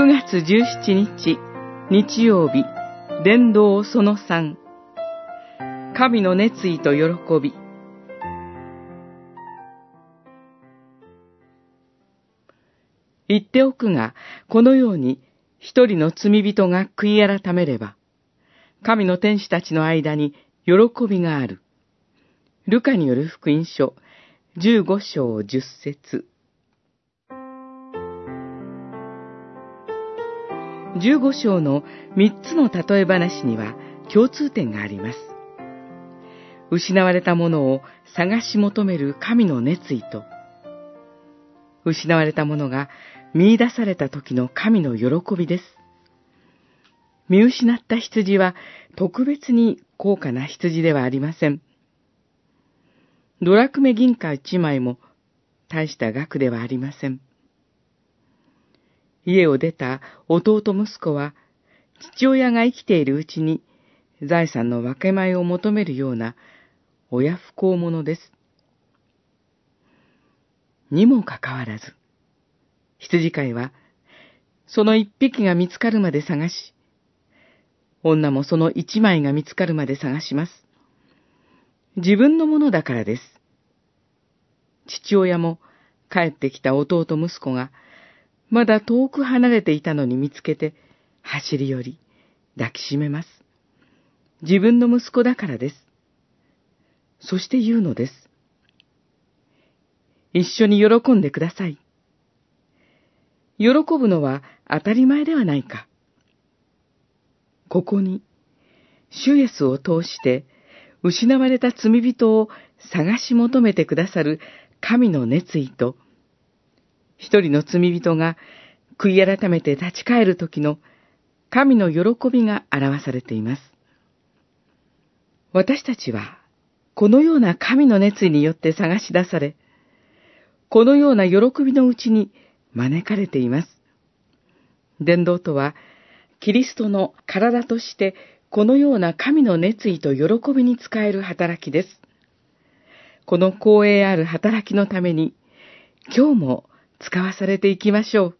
9月17日、日曜日、伝道その3。神の熱意と喜び。言っておくが、このように一人の罪人が悔い改めれば、神の天使たちの間に喜びがある。ルカによる福音書、15章10節15章の3つの例え話には共通点があります。失われたものを探し求める神の熱意と、失われたものが見出された時の神の喜びです。見失った羊は特別に高価な羊ではありません。ドラクメ銀貨一枚も大した額ではありません。家を出た弟息子は、父親が生きているうちに財産の分け前を求めるような親不幸者です。にもかかわらず、羊飼いは、その一匹が見つかるまで探し、女もその一枚が見つかるまで探します。自分のものだからです。父親も帰ってきた弟息子が、まだ遠く離れていたのに見つけて、走り寄り、抱きしめます。自分の息子だからです。そして言うのです。一緒に喜んでください。喜ぶのは当たり前ではないか。ここに、主イエスを通して、失われた罪人を探し求めてくださる神の熱意と、一人の罪人が悔い改めて立ち返る時の神の喜びが表されています。私たちは、このような神の熱意によって探し出され、このような喜びのうちに招かれています。伝道とは、キリストの体として、このような神の熱意と喜びに使える働きです。この光栄ある働きのために、今日も使わされていきましょう。